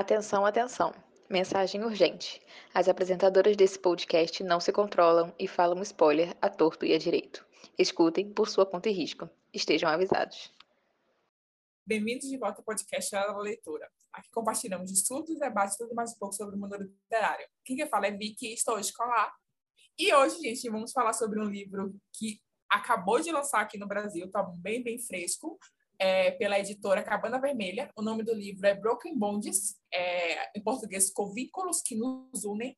Atenção, atenção. Mensagem urgente. As apresentadoras desse podcast não se controlam e falam spoiler a torto e a direito. Escutem por sua conta e risco. Estejam avisados. Bem-vindos de volta ao podcast da Leitura. Aqui compartilhamos estudos, debates e tudo mais um pouco sobre o mundo literário. Quem quer falar é Vicky estou a E hoje, gente, vamos falar sobre um livro que acabou de lançar aqui no Brasil, está bem, bem fresco, é, pela editora Cabana Vermelha. O nome do livro é Broken Bonds, é, em português, ficou Vínculos que nos unem.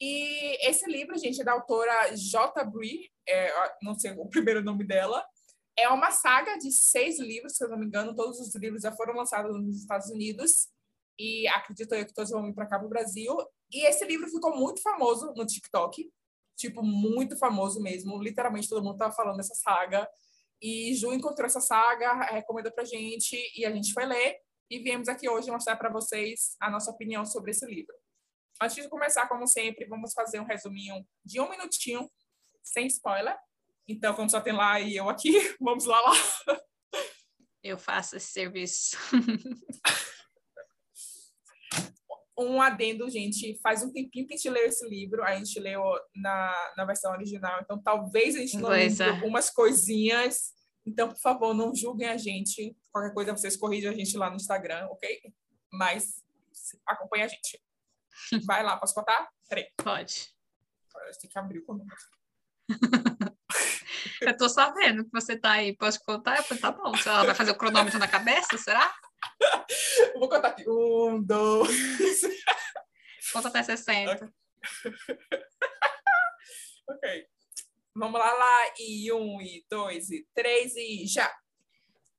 E esse livro, gente, é da autora J. Bree, é, não sei o primeiro nome dela. É uma saga de seis livros, se eu não me engano. Todos os livros já foram lançados nos Estados Unidos. E acredito eu que todos vão vir para cá para o Brasil. E esse livro ficou muito famoso no TikTok. Tipo, muito famoso mesmo. Literalmente todo mundo estava falando dessa saga. E Ju encontrou essa saga, recomendou pra gente e a gente foi ler e viemos aqui hoje mostrar para vocês a nossa opinião sobre esse livro. Antes de começar, como sempre, vamos fazer um resuminho de um minutinho, sem spoiler. Então, como só tem lá e eu aqui, vamos lá lá. Eu faço esse serviço. um adendo, gente, faz um tempinho que a gente leu esse livro, a gente leu na, na versão original, então talvez a gente não lembre é. algumas coisinhas. Então, por favor, não julguem a gente. Qualquer coisa vocês corrigem a gente lá no Instagram, ok? Mas acompanha a gente. Vai lá, posso contar? Peraí. Pode. Agora tem que abrir o cronômetro. Eu tô sabendo que você tá aí. Posso contar? Eu falei, tá bom. Ela vai fazer o cronômetro na cabeça, será? Vou contar aqui. Um, dois. Conta até 60. Ok. okay. Vamos lá, lá. E um, e dois, e três, e já.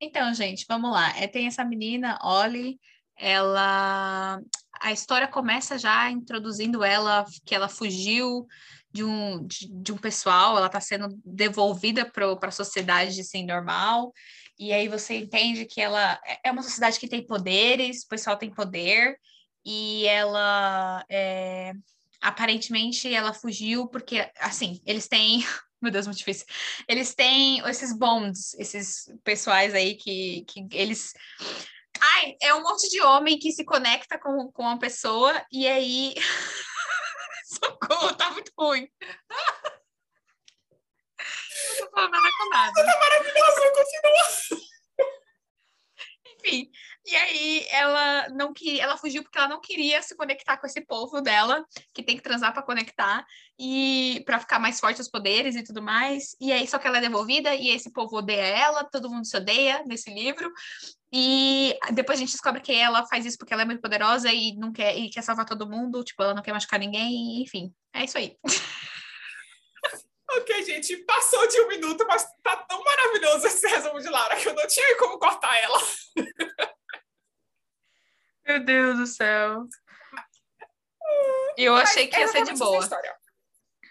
Então, gente, vamos lá. É, tem essa menina, Ollie, ela. A história começa já introduzindo ela, que ela fugiu de um, de, de um pessoal, ela está sendo devolvida para a sociedade assim, normal, e aí você entende que ela é, é uma sociedade que tem poderes, o pessoal tem poder, e ela é, aparentemente ela fugiu porque assim, eles têm meu Deus, muito difícil. Eles têm esses bonds, esses pessoais aí que, que eles. Ai, é um monte de homem que se conecta com, com uma pessoa e aí. Socorro, tá muito ruim. Não tô falando nada com nada. Tá maravilhoso, continua. Enfim, e aí ela não queria, ela fugiu porque ela não queria se conectar com esse povo dela, que tem que transar para conectar e para ficar mais forte os poderes e tudo mais. E aí só que ela é devolvida e esse povo odeia ela, todo mundo se odeia nesse livro. E depois a gente descobre que ela faz isso porque ela é muito poderosa e não quer e quer salvar todo mundo, tipo, ela não quer machucar ninguém, enfim. É isso aí. Ok, gente, passou de um minuto, mas tá tão maravilhoso esse resumo de Lara que eu não tinha como cortar ela. Meu Deus do céu. Eu mas achei que ia ser de boa.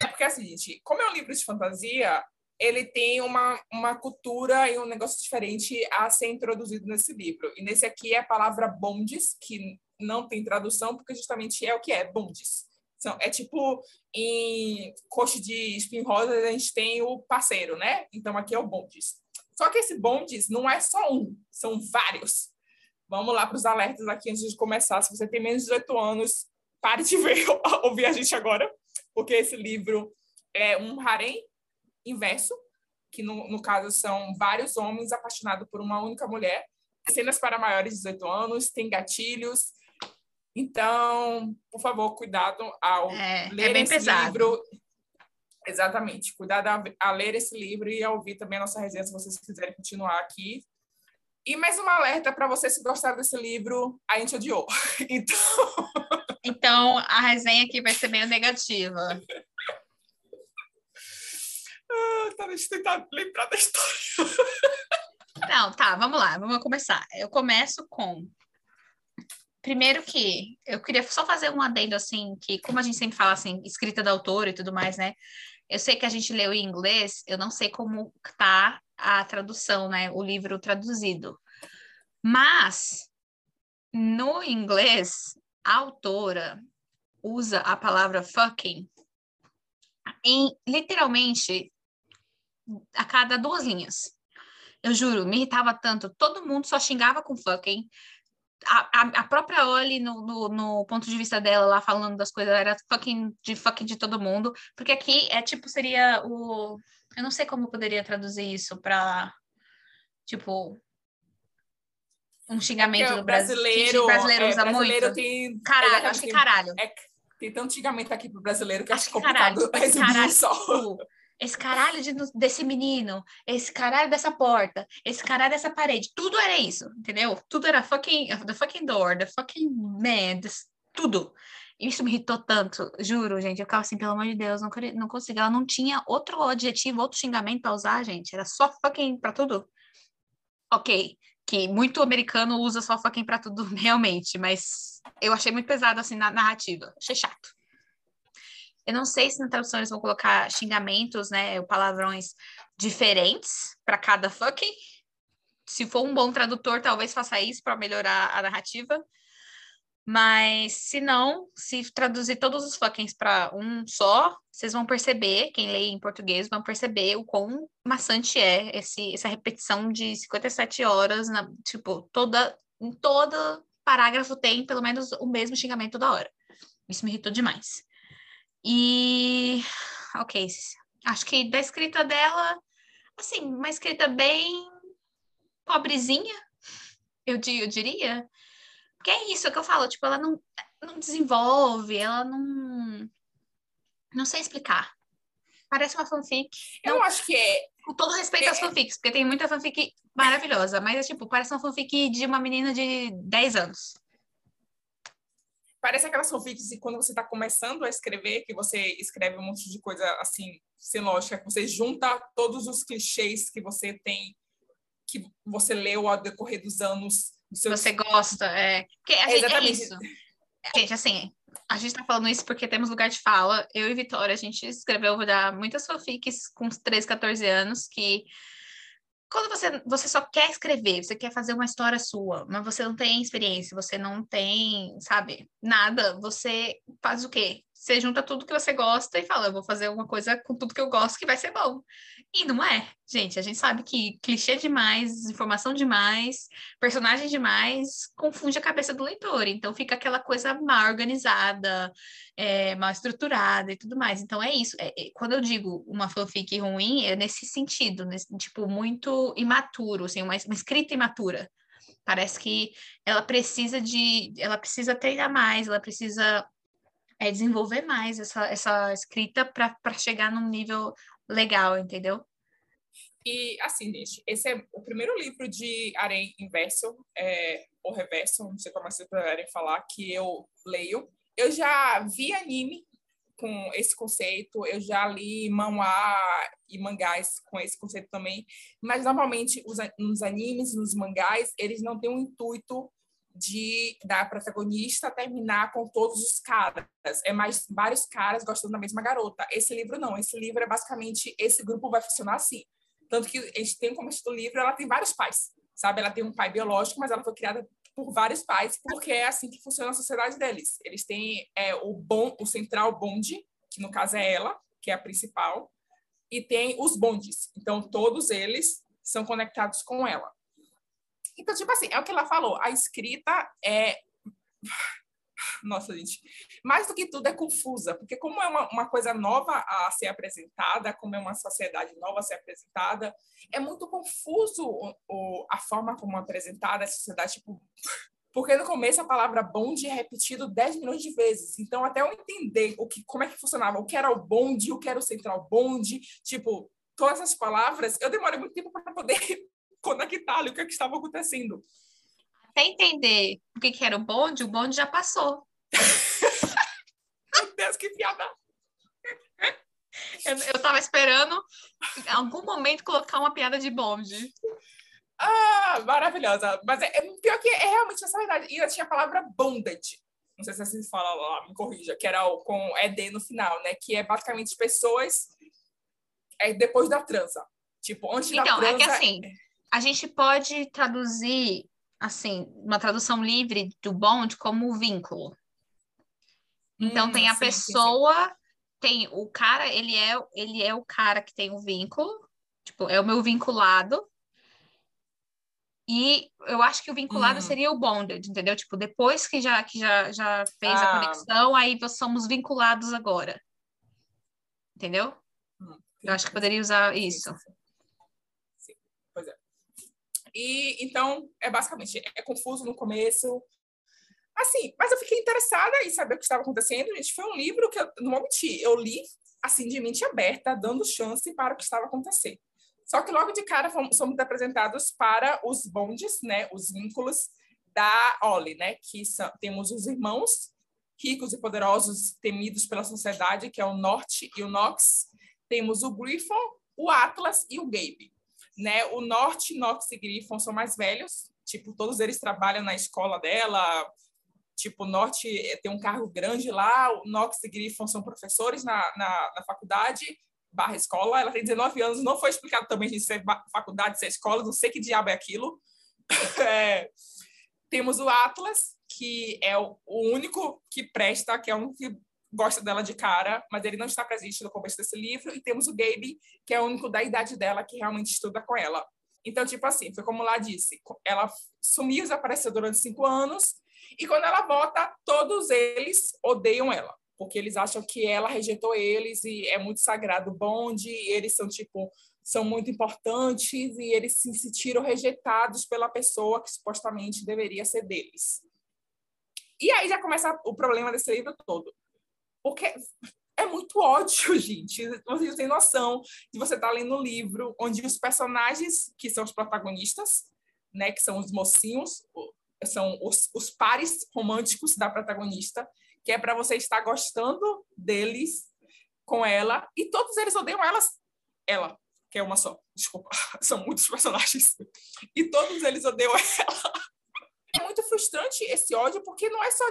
É porque assim, gente, como é um livro de fantasia, ele tem uma, uma cultura e um negócio diferente a ser introduzido nesse livro. E nesse aqui é a palavra bondes, que não tem tradução, porque justamente é o que é, bondes. São, é tipo, em coxa de espinho rosa, a gente tem o parceiro, né? Então aqui é o bondes. Só que esse bondes não é só um, são vários. Vamos lá para os alertas aqui antes de começar. Se você tem menos de 18 anos, pare de ver, ouvir a gente agora, porque esse livro é um harém inverso, que no, no caso são vários homens apaixonados por uma única mulher. Cenas para maiores de 18 anos, tem gatilhos, então, por favor, cuidado ao é, é ler é esse pesado. livro. Exatamente, cuidado a, a, ler esse livro e a ouvir também a nossa resenha, se vocês quiserem continuar aqui. E mais um alerta para você, se gostar desse livro, a gente odiou. Então... então, a resenha aqui vai ser meio negativa. ah, tá, deixa eu tentar lembrar da história. Não, tá, vamos lá, vamos começar. Eu começo com Primeiro que eu queria só fazer um adendo assim, que como a gente sempre fala assim, escrita da autora e tudo mais, né? Eu sei que a gente leu em inglês, eu não sei como tá a tradução, né? O livro traduzido. Mas no inglês, a autora usa a palavra fucking em literalmente a cada duas linhas. Eu juro, me irritava tanto. Todo mundo só xingava com fucking a, a, própria Oli, no, no, no, ponto de vista dela lá falando das coisas, era fucking de fucking de todo mundo. Porque aqui é tipo, seria o. Eu não sei como poderia traduzir isso para tipo. Um xingamento é do brasileiro. Brasileiro é, usa brasileiro muito. Tem, caralho, acho que caralho. É, tem tanto xingamento aqui pro brasileiro que acho, acho que complicado caralho, resumir caralho, só. Tipo, esse caralho de, desse menino, esse caralho dessa porta, esse caralho dessa parede, tudo era isso, entendeu? Tudo era fucking, the fucking door, the fucking man, this, tudo. Isso me irritou tanto, juro, gente. Eu ficava assim, pelo amor de Deus, não, não conseguia. Ela não tinha outro adjetivo, outro xingamento pra usar, gente. Era só fucking pra tudo. Ok, que muito americano usa só fucking pra tudo, realmente, mas eu achei muito pesado, assim, na narrativa. Achei chato. Eu não sei se na tradução eles vão colocar xingamentos, né, palavrões diferentes para cada fucking. Se for um bom tradutor, talvez faça isso para melhorar a narrativa. Mas se não, se traduzir todos os fuckings para um só, vocês vão perceber, quem lê em português vão perceber o quão maçante é esse, essa repetição de 57 horas, na, tipo, toda, em todo parágrafo tem pelo menos o mesmo xingamento toda hora. Isso me irritou demais. E, ok, acho que da escrita dela, assim, uma escrita bem pobrezinha, eu, eu diria. Porque é isso que eu falo, tipo, ela não, não desenvolve, ela não. Não sei explicar. Parece uma fanfic. Eu não, acho que é. Com todo respeito é... às fanfics, porque tem muita fanfic maravilhosa, mas é tipo, parece uma fanfic de uma menina de 10 anos parece aquelas fanfics e quando você está começando a escrever, que você escreve um monte de coisa assim, sem lógica, que você junta todos os clichês que você tem, que você leu ao decorrer dos anos. Você gosta, é. Porque a gente, é isso. Gente, assim, a gente está falando isso porque temos lugar de fala. Eu e Vitória, a gente escreveu já muitas fanfics com 13, 14 anos que quando você, você só quer escrever, você quer fazer uma história sua, mas você não tem experiência, você não tem, sabe, nada, você faz o quê? Você junta tudo que você gosta e fala, eu vou fazer alguma coisa com tudo que eu gosto que vai ser bom. E não é, gente. A gente sabe que clichê demais, informação demais, personagem demais confunde a cabeça do leitor. Então fica aquela coisa mal organizada, é, mal estruturada e tudo mais. Então é isso. É, é, quando eu digo uma fanfic ruim, é nesse sentido, nesse, tipo, muito imaturo, assim, uma, uma escrita imatura. Parece que ela precisa de. Ela precisa treinar mais, ela precisa é desenvolver mais essa, essa escrita para chegar num nível legal, entendeu? E, assim, gente, esse é o primeiro livro de Arém Inverso, é, ou Reverso, não sei como vocês puderem falar, que eu leio. Eu já vi anime com esse conceito, eu já li manhwa e mangás com esse conceito também, mas normalmente os, nos animes, nos mangás, eles não têm um intuito de da protagonista terminar com todos os caras. É mais vários caras gostando da mesma garota. Esse livro não. Esse livro é basicamente esse grupo vai funcionar assim. Tanto que a gente tem como do livro, ela tem vários pais, sabe? Ela tem um pai biológico, mas ela foi criada por vários pais, porque é assim que funciona a sociedade deles. Eles têm é, o bom, o central bonde, que no caso é ela, que é a principal, e tem os bondes. Então todos eles são conectados com ela. Então, tipo assim, é o que ela falou, a escrita é. Nossa, gente, mais do que tudo é confusa, porque como é uma, uma coisa nova a ser apresentada, como é uma sociedade nova a ser apresentada, é muito confuso o, o, a forma como é apresentada a sociedade, tipo, porque no começo a palavra bonde é repetido 10 milhões de vezes. Então, até eu entender o que, como é que funcionava, o que era o bonde, o que era o central bonde, tipo, todas as palavras, eu demorei muito tempo para poder conectar ali o que, é que estava acontecendo. Até entender o que, que era o bonde, o bonde já passou. Meu Deus, que piada! Eu, eu tava esperando em algum momento colocar uma piada de bonde. Ah, maravilhosa. Mas é, é pior que é realmente essa verdade. E eu tinha a palavra bondage. Não sei se assim se fala lá, me corrija, que era o, com ED no final, né? Que é basicamente pessoas é, depois da transa. Tipo, antes então, da transa... Então, é que assim, a gente pode traduzir, assim, uma tradução livre do bond como vínculo. Então, hum, tem a sim, pessoa, sim, tem o cara, ele é, ele é o cara que tem o vínculo, tipo, é o meu vinculado. E eu acho que o vinculado Hum. seria o bonded, entendeu? Tipo, depois que já, que já, já fez a Ah. conexão, aí nós somos vinculados agora. Entendeu? Hum, Eu acho que poderia usar isso. sim. E então, é basicamente, é confuso no começo. Assim, mas eu fiquei interessada em saber o que estava acontecendo, gente. Foi um livro que eu não vou mentir, eu li assim de mente aberta, dando chance para o que estava acontecendo. Só que logo de cara fomos, somos apresentados para os bondes, né, os vínculos da Ollie, né, que são, temos os irmãos ricos e poderosos temidos pela sociedade, que é o Norte e o Nox. Temos o Griffon, o Atlas e o Gabe. Né? O Norte, Nox e Griffon são mais velhos, tipo, todos eles trabalham na escola dela, tipo, o Norte eh, tem um cargo grande lá, o Nox e Griffon são professores na, na, na faculdade, barra escola, ela tem 19 anos, não foi explicado também se é faculdade, se é escola, não sei que diabo é aquilo. É, temos o Atlas, que é o, o único que presta, que é único que gosta dela de cara, mas ele não está presente no começo desse livro, e temos o Gabe, que é o único da idade dela que realmente estuda com ela. Então, tipo assim, foi como lá disse, ela sumiu, desapareceu durante cinco anos, e quando ela volta, todos eles odeiam ela, porque eles acham que ela rejeitou eles e é muito sagrado o bonde, e eles são tipo são muito importantes e eles se sentiram rejeitados pela pessoa que supostamente deveria ser deles. E aí já começa o problema desse livro todo. Porque é muito ódio, gente. Vocês não têm noção de você estar lendo um livro onde os personagens, que são os protagonistas, né, que são os mocinhos, são os, os pares românticos da protagonista, que é para você estar gostando deles com ela, e todos eles odeiam elas, ela, que é uma só, desculpa, são muitos personagens, e todos eles odeiam ela. É muito frustrante esse ódio, porque não é só,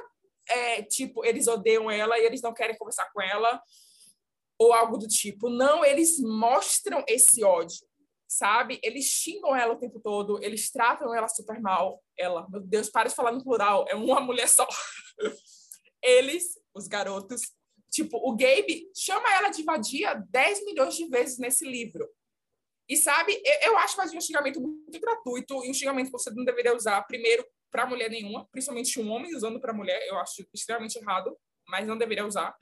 é, tipo, eles odeiam ela e eles não querem conversar com ela, ou algo do tipo. Não, eles mostram esse ódio, sabe? Eles xingam ela o tempo todo, eles tratam ela super mal. Ela, meu Deus, para de falar no plural, é uma mulher só. Eles, os garotos, tipo, o Gabe chama ela de vadia 10 milhões de vezes nesse livro. E sabe, eu, acho vadia um xingamento muito gratuito e um xingamento que você não deveria usar, primeiro, para mulher nenhuma, principalmente um homem usando para mulher, eu acho extremamente errado, mas não deveria usar.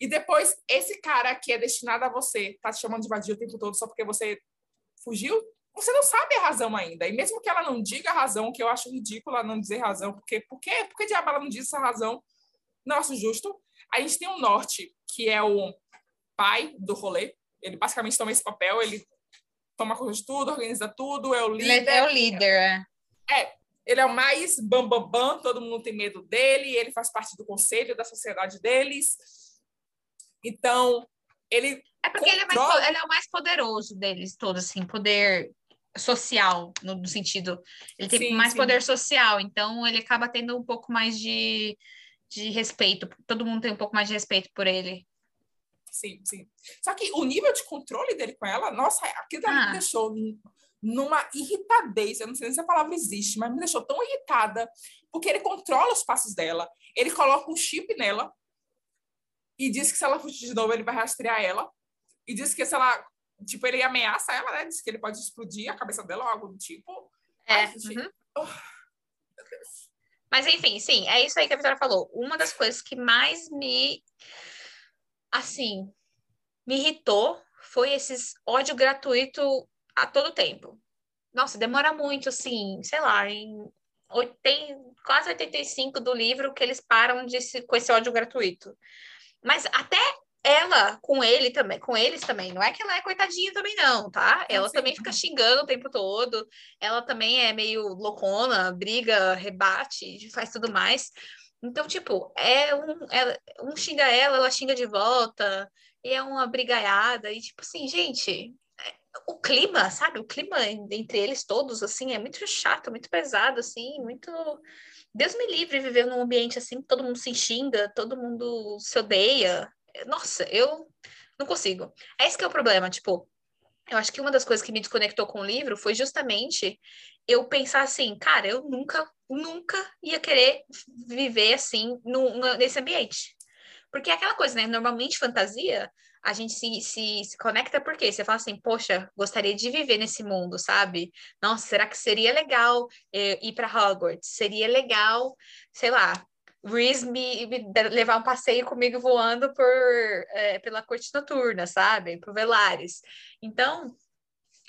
E depois, esse cara que é destinado a você tá te chamando de vadia o tempo todo só porque você fugiu, você não sabe a razão ainda. E mesmo que ela não diga a razão, que eu acho ridícula não dizer razão, porque por quê? Por que diabo ela não diz essa razão? Acho justo. A gente tem o Norte, que é o pai do rolê. Ele basicamente toma esse papel, ele toma conta de tudo, organiza tudo, é o Ele líder. é o líder, é. Ele é o mais bambambam, bam, bam, todo mundo tem medo dele, ele faz parte do conselho da sociedade deles. Então, ele É porque ele é, mais, Controla. ele é o mais poderoso deles todos, assim, poder social, no, sentido. Ele tem Sim, mais sim. poder social, então ele acaba tendo um pouco mais de, de respeito. Todo mundo tem um pouco mais de respeito por ele. Sim, sim. Só que o nível de controle dele com ela, nossa, aquilo Ah. me deixou numa irritadez. Eu não sei nem se a palavra existe, mas me deixou tão irritada, porque ele controla os passos dela, ele coloca um chip nela e diz que se ela fugir de novo, ele vai rastrear ela. E diz que se ela. Tipo, ele ameaça ela, né? Diz que ele pode explodir a cabeça dela ou algo do tipo. Ai, gente, uhum. oh, Mas enfim, sim, é isso aí que a Vitória falou. Uma das coisas que mais me, assim, me irritou foi esses ódio gratuito a todo tempo. Nossa, demora muito, assim, sei lá, em tem quase 85 do livro que eles param de se- com esse ódio gratuito. Mas até ela com ele também, com eles também, não é que ela é coitadinha também não, tá? Ela sim. também fica xingando o tempo todo. Ela também é meio loucona, briga, rebate, faz tudo mais. Então, tipo, é um, ela- um xinga ela, ela xinga de volta, e é uma brigaiada, e tipo assim, gente, é- o clima, sabe? O clima en- entre eles todos, assim, é muito chato, muito pesado, assim, muito. Deus me livre viver num ambiente assim, todo mundo se xinga, todo mundo se odeia. Nossa, eu não consigo. É esse que é o problema, tipo, eu acho que uma das coisas que me desconectou com o livro foi justamente eu pensar assim, cara, eu nunca, nunca ia querer viver assim nesse ambiente. Porque é aquela coisa, né? Normalmente fantasia, a gente se, se, se conecta porque você fala assim, poxa, gostaria de viver nesse mundo, sabe? Nossa, será que seria legal eh, ir para Hogwarts? Seria legal, sei lá, Reese me, me, levar um passeio comigo voando por, é, pela corte noturna, sabe? Por Velares. Então,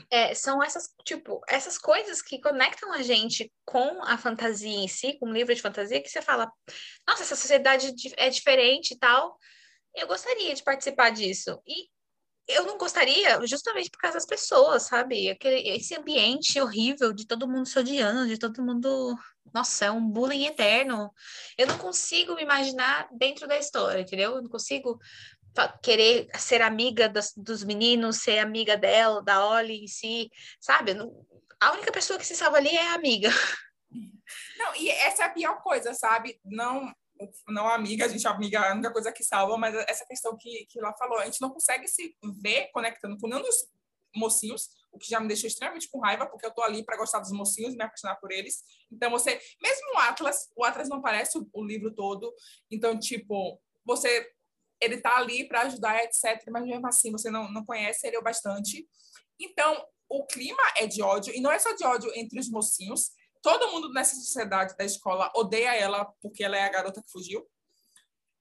é, são essas, tipo, essas coisas que conectam a gente com a fantasia em si, com um livro de fantasia, que você fala, nossa, essa sociedade é diferente e tal. Eu gostaria de participar disso. E eu não gostaria justamente por causa das pessoas, sabe? Aquele, esse ambiente horrível de todo mundo se odiando, de todo mundo. Nossa, é um bullying eterno. Eu não consigo me imaginar dentro da história, entendeu? Eu não consigo querer ser amiga das, dos meninos, ser amiga dela, da Oli em si, sabe? Não, a única pessoa que se salva ali é a amiga. Não, e essa é a pior coisa, sabe? Não não amiga, a gente é amiga, a única coisa que salva, mas essa questão que, que ela falou, a gente não consegue se ver conectando com nenhum dos mocinhos, o que já me deixou extremamente com raiva, porque eu tô ali para gostar dos mocinhos, me apaixonar por eles. Então você, mesmo o Atlas, o Atlas não aparece o, o livro todo, então tipo, você ele tá ali para ajudar, etc, mas mesmo assim você não, não conhece ele o bastante. Então, o clima é de ódio, e não é só de ódio entre os mocinhos, todo mundo nessa sociedade da escola odeia ela porque ela é a garota que fugiu.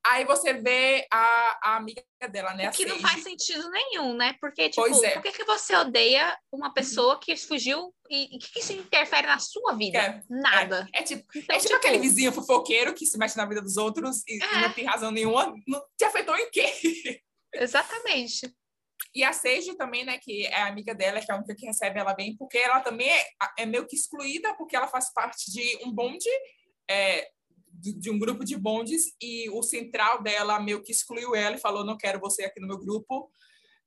Aí você vê a, a amiga dela, né? O que não faz sentido nenhum, né? Porque, tipo, é. por que, que você odeia uma pessoa que fugiu e o que, que isso interfere na sua vida? É, Nada. É, é tipo, então, é tipo, tipo, aquele vizinho fofoqueiro que se mexe na vida dos outros e, e não é. tem razão nenhuma. Não te afetou em quê? Exatamente. E a Seiji também, né, que é amiga dela, que é a única que recebe ela bem, porque ela também é, é meio que excluída, porque ela faz parte de um bonde, é, de, de, um grupo de bondes, e o central dela meio que excluiu ela e falou: não quero você aqui no meu grupo.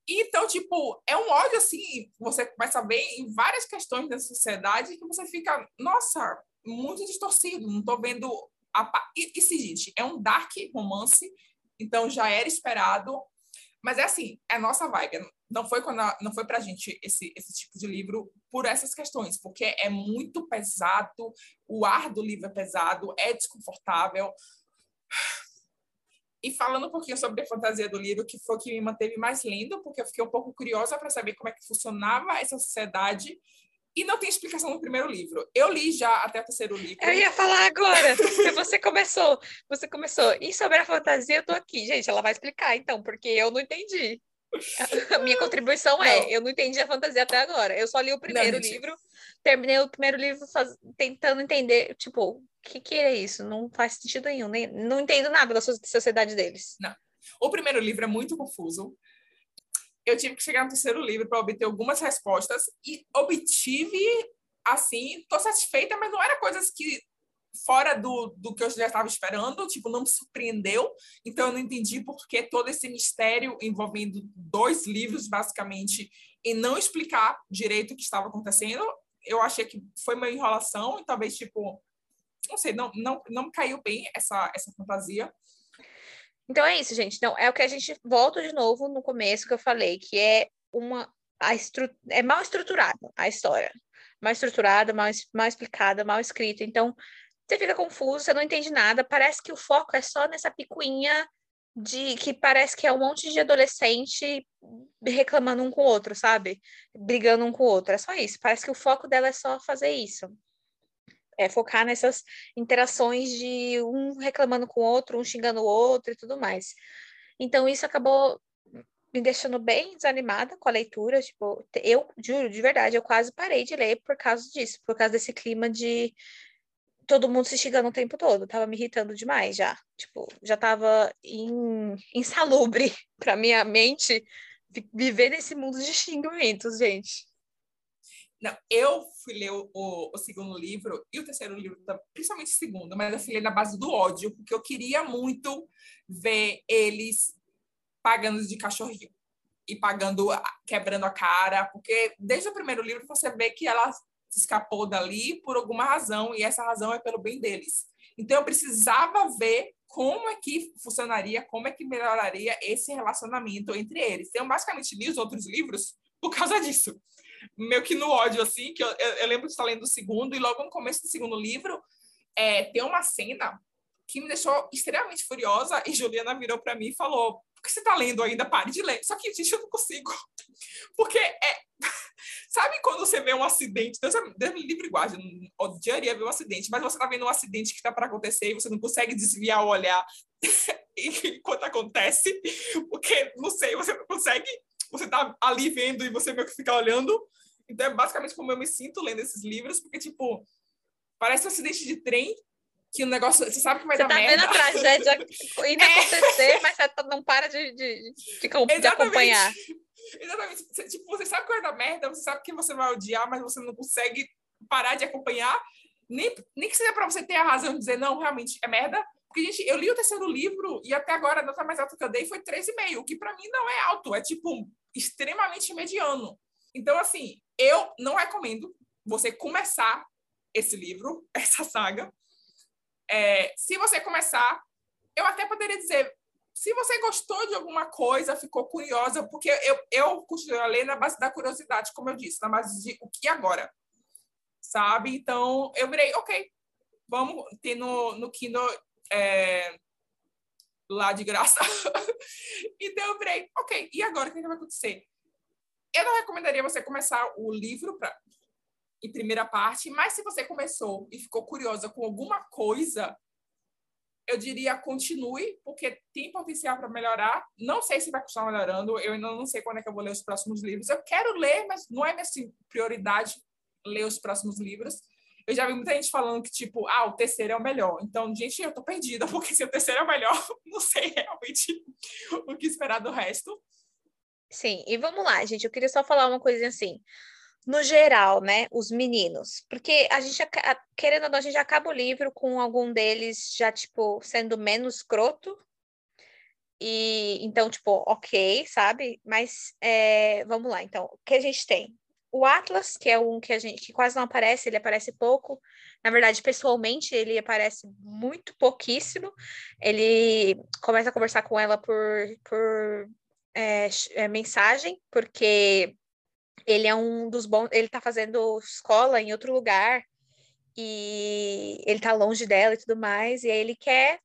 Então, tipo, é um ódio assim, você começa a ver em várias questões da sociedade que você fica, nossa, muito distorcido, não tô vendo. A... E, e seguinte, é um dark romance, então já era esperado, mas é assim, é nossa vibe. Não foi quando a, não foi pra gente esse esse tipo de livro por essas questões, porque é muito pesado, o ar do livro é pesado, é desconfortável. E falando um pouquinho sobre a fantasia do livro, que foi o que me manteve mais lendo, porque eu fiquei um pouco curiosa para saber como é que funcionava essa sociedade e não tem explicação no primeiro livro. Eu li já até o terceiro livro. Eu ia falar agora, porque você começou, você começou. E sobre a fantasia, eu tô aqui, gente, ela vai explicar então, porque eu não entendi. A minha contribuição é, não. é, eu não entendi a fantasia até agora. Eu só li o primeiro não, livro, terminei o primeiro livro faz... tentando entender, tipo, o que, que é isso? Não faz sentido nenhum, nem... não entendo nada da sociedade deles. Não. O primeiro livro é muito confuso eu tive que chegar no terceiro livro para obter algumas respostas e obtive, assim, estou satisfeita, mas não era coisas que fora do, do que eu já estava esperando, tipo, não me surpreendeu, então eu não entendi por que todo esse mistério envolvendo dois livros, basicamente, e não explicar direito o que estava acontecendo. Eu achei que foi uma enrolação e talvez, tipo, não sei, não, não, não caiu bem essa, essa fantasia. Então é isso, gente. Então, é o que a gente volta de novo no começo que eu falei, que é uma a estru... é mal estruturada a história. Mal estruturada, mal, mal explicada, mal escrita. Então, você fica confuso, você não entende nada. Parece que o foco é só nessa picuinha de que parece que é um monte de adolescente reclamando um com o outro, sabe? Brigando um com o outro. É só isso. Parece que o foco dela é só fazer isso é focar nessas interações de um reclamando com o outro, um xingando o outro e tudo mais. Então, isso acabou me deixando bem desanimada com a leitura. Tipo, eu juro, de verdade, eu quase parei de ler por causa disso, por causa desse clima de todo mundo se xingando o tempo todo. Tava me irritando demais já. Tipo, já tava in, insalubre para minha mente viver nesse mundo de xingamentos, gente. Não, eu fui ler o, o, segundo livro e o terceiro livro, principalmente o segundo, mas eu fui ler na base do ódio, porque eu queria muito ver eles pagando de cachorrinho e pagando, quebrando a cara, porque desde o primeiro livro você vê que ela escapou dali por alguma razão e essa razão é pelo bem deles. Então eu precisava ver como é que funcionaria, como é que melhoraria esse relacionamento entre eles. Então, basicamente li os outros livros por causa disso meio que no ódio, assim, que eu, eu, lembro de estar lendo o segundo, e logo no começo do segundo livro, é, tem uma cena que me deixou extremamente furiosa. E Juliana virou para mim e falou: Por que você está lendo ainda? Pare de ler. Só que, gente, eu não consigo. Porque é. Sabe quando você vê um acidente? Deus, Deus me livre guarde, eu odiaria ver um acidente, mas você está vendo um acidente que está para acontecer e você não consegue desviar o olhar enquanto acontece, porque, não sei, você não consegue, você está ali vendo e você meio que fica olhando. Então, é basicamente como eu me sinto lendo esses livros, porque, tipo, parece um acidente de trem que o negócio. Você sabe que vai você dar tá merda. vendo a tragédia indo é. acontecer, mas você tá, não para de, de, de, de acompanhar. Exatamente. Você, tipo, você sabe que vai dar merda, você sabe que você vai odiar, mas você não consegue parar de acompanhar. Nem, nem que seja para você ter a razão de dizer, não, realmente é merda. Porque, gente, eu li o terceiro livro e até agora a nota mais alta que eu dei foi 3,5, o que para mim não é alto, é tipo extremamente mediano. Então, assim, eu não recomendo você começar esse livro, essa saga. É, se você começar, eu até poderia dizer, se você gostou de alguma coisa, ficou curiosa, porque eu, eu a ler na base da curiosidade, como eu disse, na base de o que agora, sabe? Então, eu virei, ok, vamos ter no, no Kindle é, lá de graça. então, eu virei, ok, e agora o que vai acontecer? Eu não recomendaria você começar o livro pra, em primeira parte, mas se você começou e ficou curiosa com alguma coisa, eu diria continue, porque tem potencial para melhorar. Não sei se vai continuar melhorando, eu ainda não sei quando é que eu vou ler os próximos livros. Eu quero ler, mas não é minha assim, prioridade ler os próximos livros. Eu já vi muita gente falando que, tipo, ah, o terceiro é o melhor. Então, gente, eu tô perdida, porque se o terceiro é o melhor, não sei realmente o que esperar do resto. Sim, e vamos lá, gente. Eu queria só falar uma coisinha assim no geral, né, os meninos, porque a gente, querendo ou não, a gente acaba o livro com algum deles já, tipo, sendo menos escroto, e então, tipo, ok, sabe? Mas é, vamos lá, então, o que a gente tem? O Atlas, que é um que a gente que quase não aparece, ele aparece pouco. Na verdade, pessoalmente, ele aparece muito pouquíssimo. Ele começa a conversar com ela por, por é, é, mensagem, porque ele é um dos bons, ele tá fazendo escola em outro lugar e ele tá longe dela e tudo mais, e aí ele quer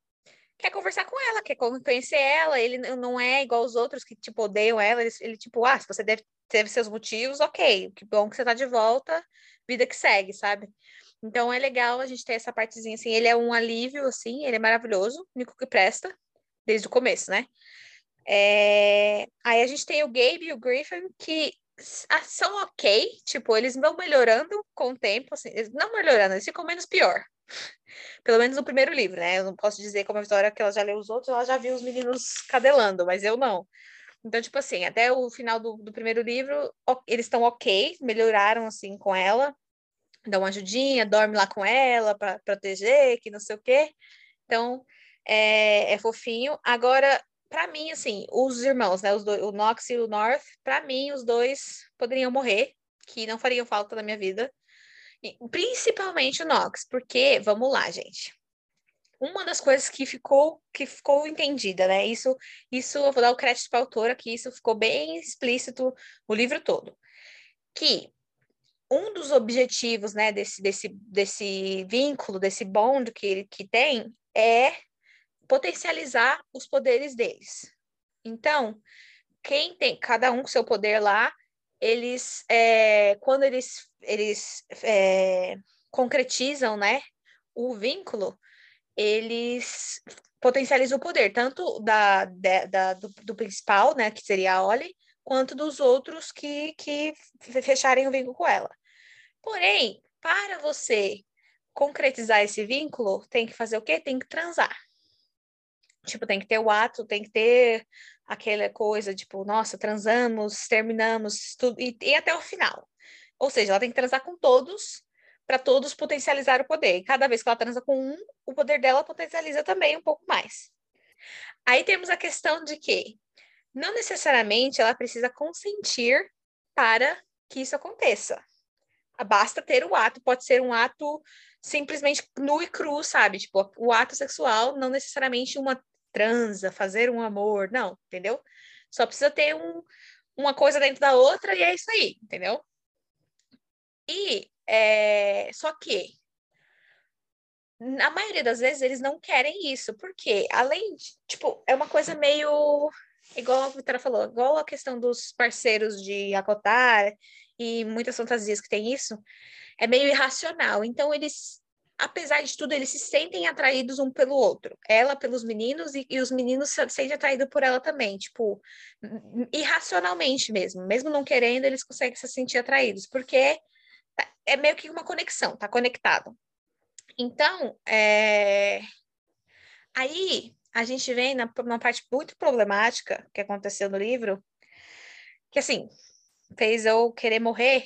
quer conversar com ela, quer conhecer ela, ele não é igual os outros que, tipo, odeiam ela, ele, ele tipo, ah, se você deve, teve seus motivos, ok, que bom que você tá de volta, vida que segue, sabe? Então é legal a gente ter essa partezinha, assim, ele é um alívio, assim, ele é maravilhoso, único que presta, desde o começo, né? É... Aí a gente tem o Gabe e o Griffin, que são ok, tipo, eles vão melhorando com o tempo, assim, não melhorando, eles ficam menos pior. Pelo menos no primeiro livro, né? Eu não posso dizer como a Vitória, que ela já leu os outros, ela já viu os meninos cadelando, mas eu não. Então, tipo assim, até o final do, do primeiro livro, eles estão ok, melhoraram, assim, com ela, dá uma ajudinha, dorme lá com ela para proteger, que não sei o quê. Então, é, é fofinho. Agora, para mim, assim, os irmãos, né, os dois, o Nox e o North, para mim, os dois poderiam morrer, que não fariam falta na minha vida. E, principalmente o Nox, porque, vamos lá, gente. Uma das coisas que ficou que ficou entendida, né? Isso, isso eu vou dar o crédito para a autora, que isso ficou bem explícito o livro todo. Que um dos objetivos, né, desse, desse, desse vínculo, desse bond que ele que tem, é potencializar os poderes deles. Então, quem tem, cada um com seu poder lá, eles, é, quando eles, eles é, concretizam, né, o vínculo, eles potencializam o poder, tanto da, da, da do, do, principal, né, que seria a Oli, quanto dos outros que, que fecharem o vínculo com ela. Porém, para você concretizar esse vínculo, tem que fazer o quê? Tem que transar. Tipo, tem que ter o ato, tem que ter aquela coisa, tipo, nossa, transamos, terminamos, tudo, e, e até o final. Ou seja, ela tem que transar com todos, para todos potencializar o poder. E cada vez que ela transa com um, o poder dela potencializa também um pouco mais. Aí temos a questão de que não necessariamente ela precisa consentir para que isso aconteça. Basta ter o ato, pode ser um ato simplesmente nu e cru, sabe? Tipo, o ato sexual não necessariamente uma transa, fazer um amor, não, entendeu? Só precisa ter um, uma coisa dentro da outra e é isso aí, entendeu? E é, só que na maioria das vezes eles não querem isso, porque além de, tipo, é uma coisa meio igual a Vitória falou, igual a questão dos parceiros de acotar e muitas fantasias que tem isso, é meio irracional. Então eles apesar de tudo, eles se sentem atraídos um pelo outro. Ela pelos meninos e, e os meninos se sentem atraídos por ela também. Tipo, irracionalmente mesmo. Mesmo não querendo, eles conseguem se sentir atraídos. Porque é meio que uma conexão, tá conectado. Então, é... aí a gente vem na, numa parte muito problemática que aconteceu no livro, que assim, fez eu querer morrer,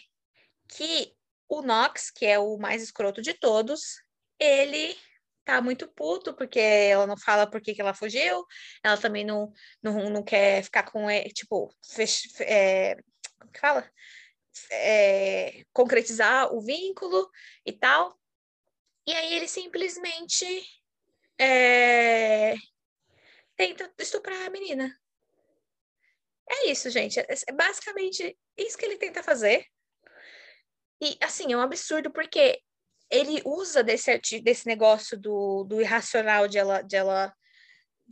que o Nox, que é o mais escroto de todos, ele tá muito puto porque ela não fala por que, que ela fugiu, ela também não, não, não quer ficar com ele, tipo, fech, é, como que fala? É, concretizar o vínculo e tal. E aí ele simplesmente é, tenta estuprar a menina. É isso, gente. É, é basicamente isso que ele tenta fazer. E, assim, é um absurdo, porque ele usa desse, desse negócio do, do irracional de ela, de ela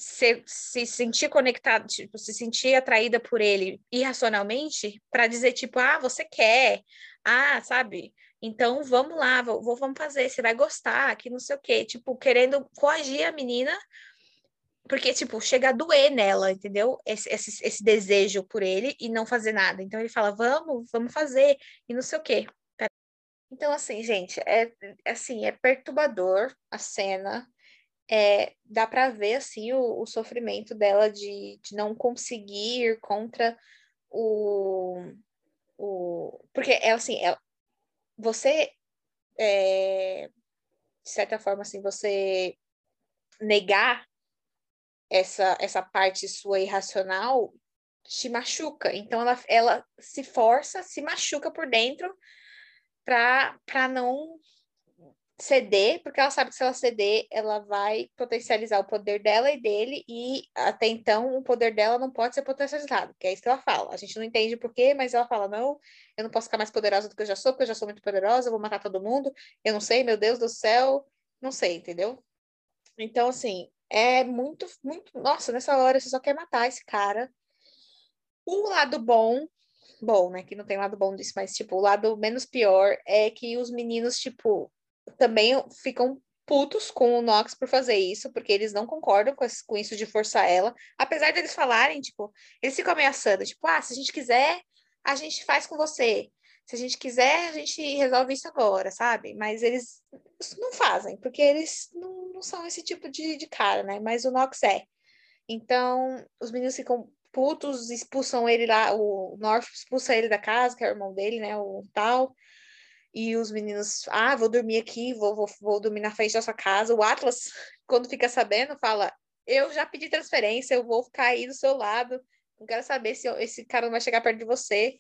se, se sentir conectada, tipo, se sentir atraída por ele irracionalmente, para dizer, tipo, ah, você quer, ah, sabe? Então vamos lá, vou, vamos fazer, você vai gostar, que não sei o quê, tipo, querendo coagir a menina, porque, tipo, chega a doer nela, entendeu? Esse, esse, esse desejo por ele e não fazer nada. Então ele fala, vamos, vamos fazer, e não sei o quê. Então, assim, gente, é assim, é perturbador a cena. É, dá para ver assim o, o, sofrimento dela de, de não conseguir contra o, o porque é assim é, você é, de certa forma assim você negar essa essa parte sua irracional te machuca. Então ela ela se força se machuca por dentro para não ceder, porque ela sabe que se ela ceder, ela vai potencializar o poder dela e dele, e até então o poder dela não pode ser potencializado, que é isso que ela fala. A gente não entende por quê, mas ela fala: não, eu não posso ficar mais poderosa do que eu já sou, porque eu já sou muito poderosa, eu vou matar todo mundo, eu não sei, meu Deus do céu, não sei, entendeu? Então, assim, é muito, muito. Nossa, nessa hora você só quer matar esse cara. O lado bom bom, né? Que não tem lado bom disso, mas, tipo, o lado menos pior é que os meninos, tipo, também ficam putos com o Nox por fazer isso, porque eles não concordam com, com isso de forçar ela. Apesar deles falarem, tipo, eles ficam ameaçando, tipo, ah, se a gente quiser, a gente faz com você. Se a gente quiser, a gente resolve isso agora, sabe? Mas eles não fazem, porque eles não, não são esse tipo de, de cara, né? Mas o Nox é. Então, os meninos ficam putos, expulsam ele lá, o North expulsa ele da casa, que é o irmão dele, né, o tal, e os meninos, ah, vou dormir aqui, vou, vou, vou dormir na frente da sua casa. O Atlas, quando fica sabendo, fala, eu já pedi transferência, eu vou ficar aí do seu lado, não quero saber se esse cara não vai chegar perto de você.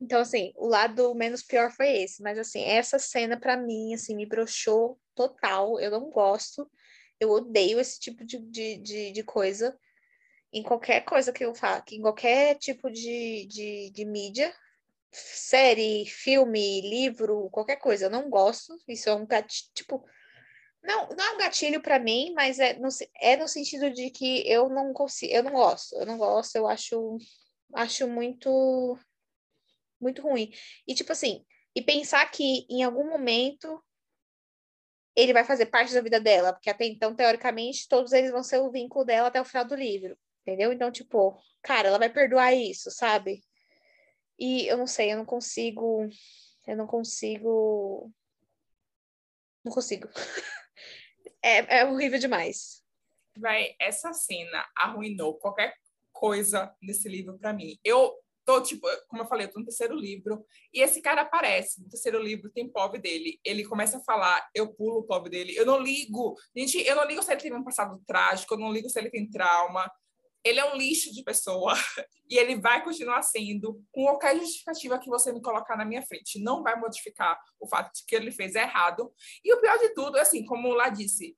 Então, assim, o lado menos pior foi esse, mas, assim, essa cena, para mim, assim, me broxou total, eu não gosto, eu odeio esse tipo de, de, de, de coisa, em qualquer coisa que eu faço, em qualquer tipo de, de, de mídia, série, filme, livro, qualquer coisa, eu não gosto. Isso é um gatilho, tipo, não, não é um gatilho para mim, mas é no, é no sentido de que eu não consigo, eu não gosto, eu não gosto, eu acho, acho muito, muito ruim. E tipo assim, e pensar que em algum momento ele vai fazer parte da vida dela, porque até então, teoricamente, todos eles vão ser o vínculo dela até o final do livro. Entendeu? Então, tipo, cara, ela vai perdoar isso, sabe? E eu não sei, eu não consigo. Eu não consigo. Não consigo. é, é horrível demais. Vai, essa cena arruinou qualquer coisa nesse livro para mim. Eu tô, tipo, como eu falei, eu tô no terceiro livro, e esse cara aparece no terceiro livro, tem pobre dele. Ele começa a falar, eu pulo o pobre dele. Eu não ligo. Gente, eu não ligo se ele teve um passado trágico, eu não ligo se ele tem trauma ele é um lixo de pessoa e ele vai continuar sendo com qualquer justificativa que você me colocar na minha frente. Não vai modificar o fato de que ele fez errado. E o pior de tudo, assim, como lá disse,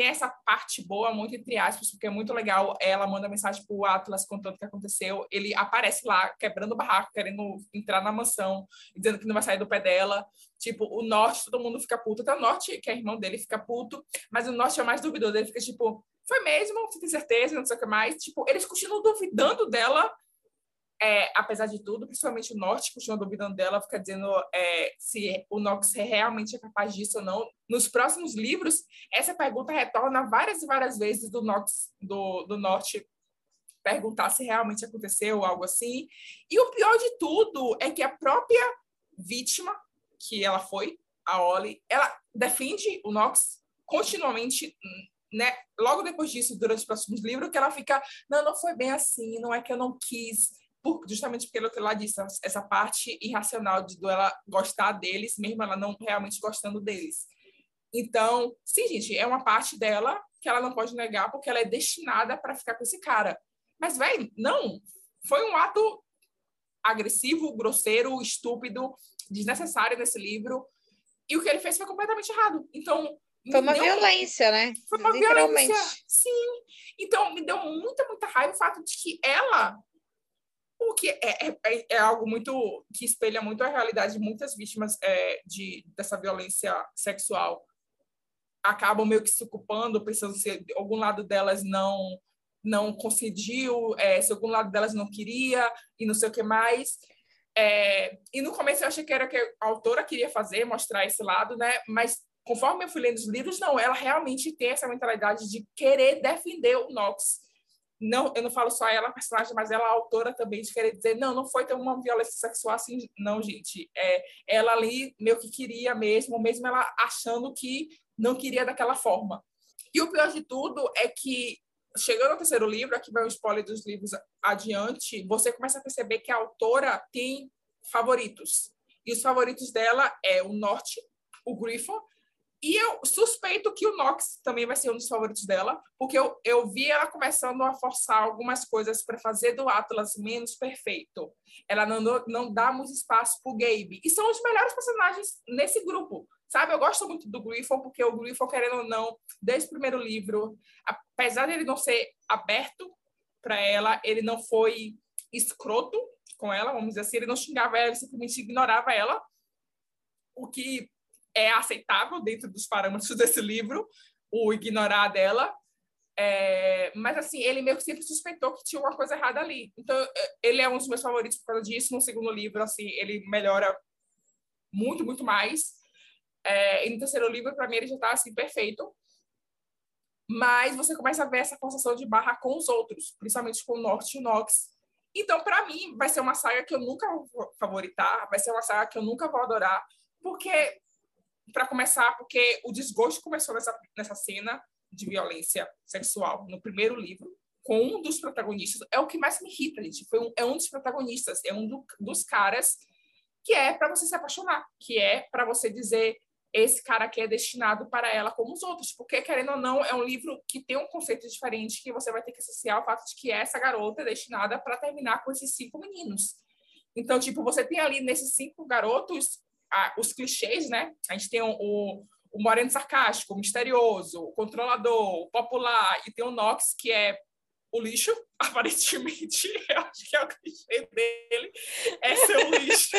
tem essa parte boa, muito entre aspas, porque é muito legal. Ela manda mensagem pro Atlas contando o que aconteceu. Ele aparece lá, quebrando o barraco, querendo entrar na mansão, dizendo que não vai sair do pé dela. Tipo, o Norte, todo mundo fica puto. Até o Norte, que é irmão dele, fica puto. Mas o Norte é mais duvidoso. Ele fica tipo, foi mesmo? Você tem certeza? Não sei o que mais. Tipo, eles continuam duvidando dela é, apesar de tudo, principalmente o Norte continua duvidando dela, fica dizendo é, se o Nox realmente é capaz disso ou não. Nos próximos livros, essa pergunta retorna várias e várias vezes do Nox, do, do Norte, perguntar se realmente aconteceu algo assim. E o pior de tudo é que a própria vítima, que ela foi, a Ollie, ela defende o Nox continuamente né, logo depois disso, durante os próximos livros, que ela fica, não, não foi bem assim, não é que eu não quis, por, justamente porque ela, disse, essa parte irracional de ela gostar deles, mesmo ela não realmente gostando deles. Então, sim, gente, é uma parte dela que ela não pode negar porque ela é destinada para ficar com esse cara. Mas, velho, não. Foi um ato agressivo, grosseiro, estúpido, desnecessário nesse livro. E o que ele fez foi completamente errado. Então. Foi uma deu... violência, né? Foi uma violência. Sim. Então, me deu muita, muita raiva o fato de que ela o que é, é, é, é, algo muito que espelha muito a realidade de muitas vítimas é, de, dessa violência sexual acabam meio que se ocupando, pensando se algum lado delas não não concediu, é, se algum lado delas não queria e não sei o que mais. É, e no começo eu achei que era que a autora queria fazer, mostrar esse lado, né? Mas conforme eu fui lendo os livros, não, ela realmente tem essa mentalidade de querer defender o Knox não, eu não falo só ela, personagem, mas ela, autora também, de querer dizer, não, não foi ter uma violência sexual assim, não, gente. É, ela ali meio que queria mesmo, mesmo ela achando que não queria daquela forma. E o pior de tudo é que, chegando ao terceiro livro, aqui vai o spoiler dos livros adiante, você começa a perceber que a autora tem favoritos. E os favoritos dela é o Norte, o Griffon e eu suspeito que o Nox também vai ser um dos favoritos dela, porque eu, eu vi ela começando a forçar algumas coisas para fazer do Atlas menos perfeito. Ela não, não dá muito espaço para o Gabe. E são os melhores personagens nesse grupo. Sabe, eu gosto muito do Griffon, porque o Griffon, querendo ou não, desde o primeiro livro, apesar de ele não ser aberto para ela, ele não foi escroto com ela, vamos dizer assim, ele não xingava ela, ele simplesmente ignorava ela, o que é aceitável dentro dos parâmetros desse livro, o ignorar dela. É, mas assim, ele meio que sempre suspeitou que tinha uma coisa errada ali. Então, é, ele é um dos meus favoritos por causa disso. No segundo livro, assim, ele melhora muito, muito mais. É, e no terceiro livro, para mim, ele já está assim, perfeito. Mas você começa a ver essa forçação de barra com os outros, principalmente com o Norte e o Nox. Então, para mim, vai ser uma saga que eu nunca vou favoritar, vai ser uma saga que eu nunca vou adorar, porque para começar, porque o desgosto começou nessa, nessa cena de violência sexual no primeiro livro, com um dos protagonistas. É o que mais me irrita, gente. Foi um, é um dos protagonistas, é um do, dos caras que é para você se apaixonar, que é para você dizer esse cara aqui é destinado para ela como os outros, porque querendo ou não é um livro que tem um conceito diferente que você vai ter que associar o fato de que essa garota é destinada para terminar com esses cinco meninos. Então, tipo, você tem ali nesses cinco garotos a, os clichês, né? A gente tem o, o, o moreno sarcástico, o misterioso, o controlador, o popular, e tem o Nox, que é o lixo, aparentemente, eu acho que é o clichê dele, é ser o lixo.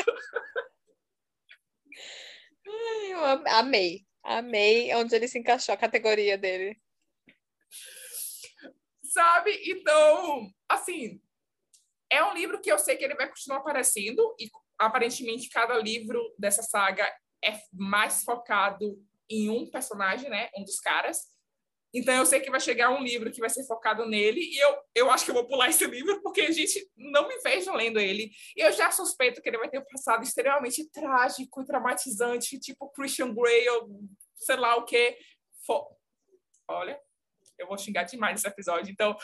eu amei, amei onde ele se encaixou, a categoria dele. Sabe? Então, assim, é um livro que eu sei que ele vai continuar aparecendo, e aparentemente cada livro dessa saga é mais focado em um personagem, né? Um dos caras. Então eu sei que vai chegar um livro que vai ser focado nele e eu, eu acho que eu vou pular esse livro porque, gente, não me vejo lendo ele. E eu já suspeito que ele vai ter um passado extremamente trágico e traumatizante, tipo Christian Grey ou sei lá o que. Olha, eu vou xingar demais esse episódio. Então,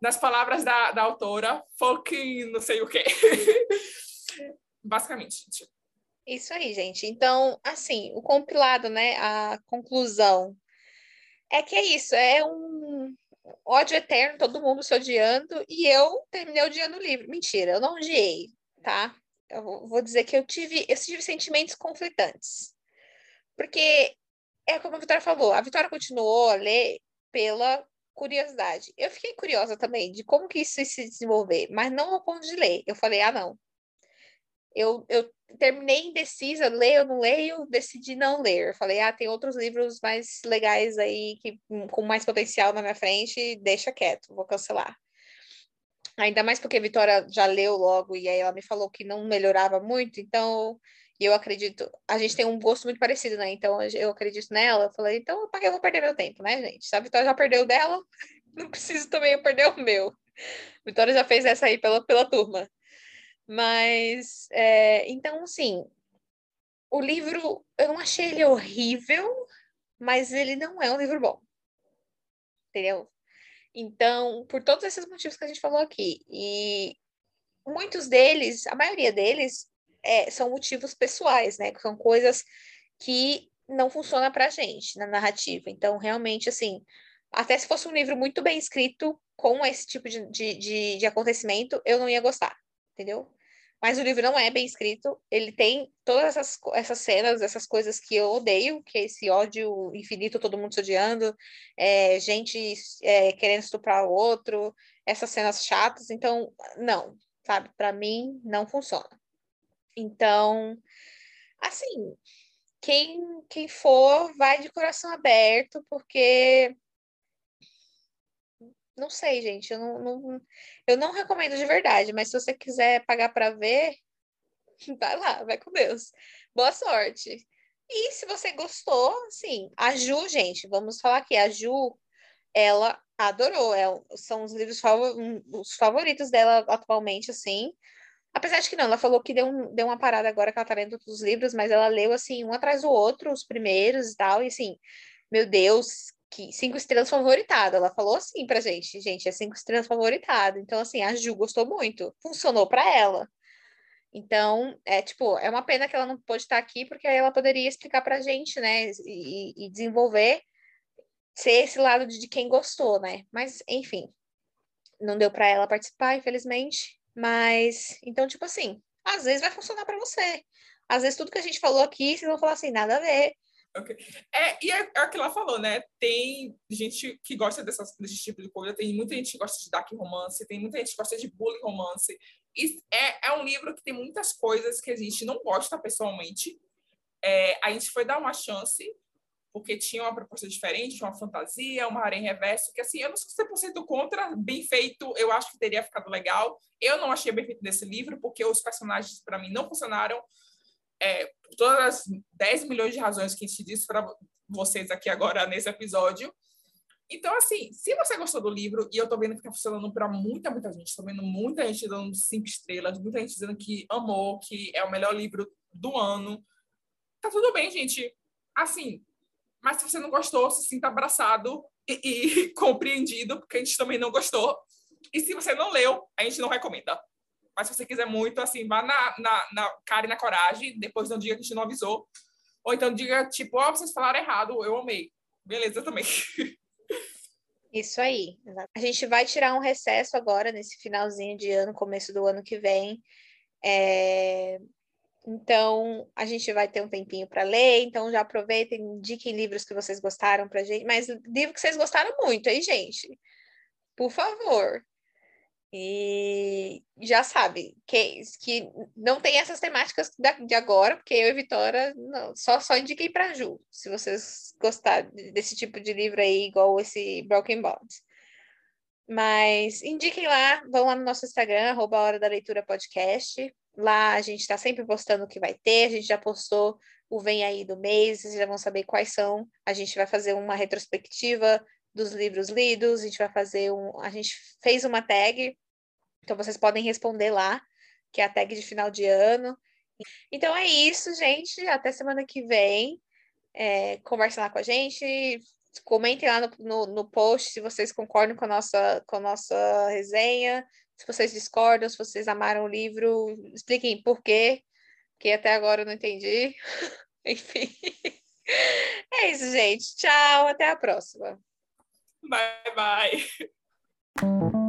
nas palavras da, da autora, fucking não sei o quê. Basicamente, gente. Isso aí, gente. Então, assim, o compilado, né? A conclusão é que é isso, é um ódio eterno, todo mundo se odiando, e eu terminei odiando o livro. Mentira, eu não odiei, tá? Eu vou dizer que eu tive, eu tive sentimentos conflitantes. Porque é como a Vitória falou, a Vitória continuou a ler pela curiosidade. Eu fiquei curiosa também de como que isso ia se desenvolver, mas não ao ponto de ler. Eu falei, ah, não. Eu, eu terminei indecisa, leio ou não leio, decidi não ler. Eu falei, ah, tem outros livros mais legais aí, que, com mais potencial na minha frente, deixa quieto, vou cancelar. Ainda mais porque a Vitória já leu logo e aí ela me falou que não melhorava muito, então e eu acredito, a gente tem um gosto muito parecido, né? Então eu acredito nela. Eu falei, então para que eu vou perder meu tempo, né, gente? Se a Vitória já perdeu dela, não preciso também perder o meu. Vitória já fez essa aí pela, pela turma. Mas, é, então, assim, o livro, eu não achei ele horrível, mas ele não é um livro bom. Entendeu? Então, por todos esses motivos que a gente falou aqui, e muitos deles, a maioria deles, é, são motivos pessoais, né? São coisas que não funcionam pra gente na narrativa. Então, realmente, assim, até se fosse um livro muito bem escrito, com esse tipo de, de, de, de acontecimento, eu não ia gostar, entendeu? Mas o livro não é bem escrito, ele tem todas essas, essas cenas, essas coisas que eu odeio, que é esse ódio infinito, todo mundo se odiando, é, gente é, querendo estuprar o outro, essas cenas chatas, então, não, sabe? Para mim, não funciona. Então, assim, quem, quem for, vai de coração aberto, porque não sei, gente, eu não, não, eu não recomendo de verdade, mas se você quiser pagar para ver, vai lá, vai com Deus. Boa sorte. E se você gostou, sim, a Ju, gente, vamos falar aqui, a Ju, ela adorou, é, são os livros os favoritos dela atualmente, assim. Apesar de que não, ela falou que deu, um, deu uma parada agora que ela tá lendo dos livros, mas ela leu, assim, um atrás do outro, os primeiros e tal, e assim, meu Deus, que cinco estrelas favoritado. Ela falou assim pra gente, gente, é cinco estrelas favoritado. Então, assim, a Ju gostou muito. Funcionou para ela. Então, é tipo, é uma pena que ela não pôde estar aqui, porque aí ela poderia explicar pra gente, né? E, e desenvolver ser esse lado de, de quem gostou, né? Mas, enfim, não deu para ela participar, infelizmente. Mas, então, tipo assim, às vezes vai funcionar para você. Às vezes tudo que a gente falou aqui, vocês vão falar assim, nada a ver. Okay. É, e é, é o que ela falou, né? Tem gente que gosta dessas, desse tipo de coisa, tem muita gente que gosta de dark romance, tem muita gente que gosta de bullying romance. E é, é um livro que tem muitas coisas que a gente não gosta pessoalmente. É, a gente foi dar uma chance, porque tinha uma proposta diferente, uma fantasia, uma harem reverso, que assim, eu não sou 100% contra, bem feito, eu acho que teria ficado legal. Eu não achei bem feito nesse livro, porque os personagens, para mim, não funcionaram é, todas as 10 milhões de razões que a gente disse para vocês aqui agora nesse episódio. Então, assim, se você gostou do livro, e eu tô vendo que tá funcionando para muita, muita gente, tô vendo muita gente dando cinco estrelas, muita gente dizendo que amou, que é o melhor livro do ano. Tá tudo bem, gente. Assim, mas se você não gostou, se sinta abraçado e, e compreendido, porque a gente também não gostou. E se você não leu, a gente não recomenda. Mas se você quiser muito, assim, vá na, na, na cara e na coragem, depois não diga que a gente não avisou. Ou então diga, tipo, ó, oh, vocês falaram errado, eu amei. Beleza também. Isso aí. A gente vai tirar um recesso agora, nesse finalzinho de ano, começo do ano que vem. É... Então, a gente vai ter um tempinho para ler, então já aproveitem, indiquem livros que vocês gostaram para gente, mas livro que vocês gostaram muito, aí, gente? Por favor. E já sabe que, que não tem essas temáticas de agora, porque eu e Vitória não, só, só indiquei para Ju, se vocês gostarem desse tipo de livro aí, igual esse Broken Bonds. Mas indiquem lá, vão lá no nosso Instagram, arroba Hora da Leitura Podcast. Lá a gente está sempre postando o que vai ter, a gente já postou o Vem Aí do mês, vocês já vão saber quais são. A gente vai fazer uma retrospectiva dos livros lidos, a gente vai fazer um. A gente fez uma tag então vocês podem responder lá, que é a tag de final de ano. Então é isso, gente. Até semana que vem. É, conversem lá com a gente. Comentem lá no, no, no, post se vocês concordam com a, nossa, com a nossa resenha. Se vocês discordam, se vocês amaram o livro, expliquem por quê, que até agora eu não entendi. Enfim. É isso, gente. Tchau, até a próxima. Bye, bye.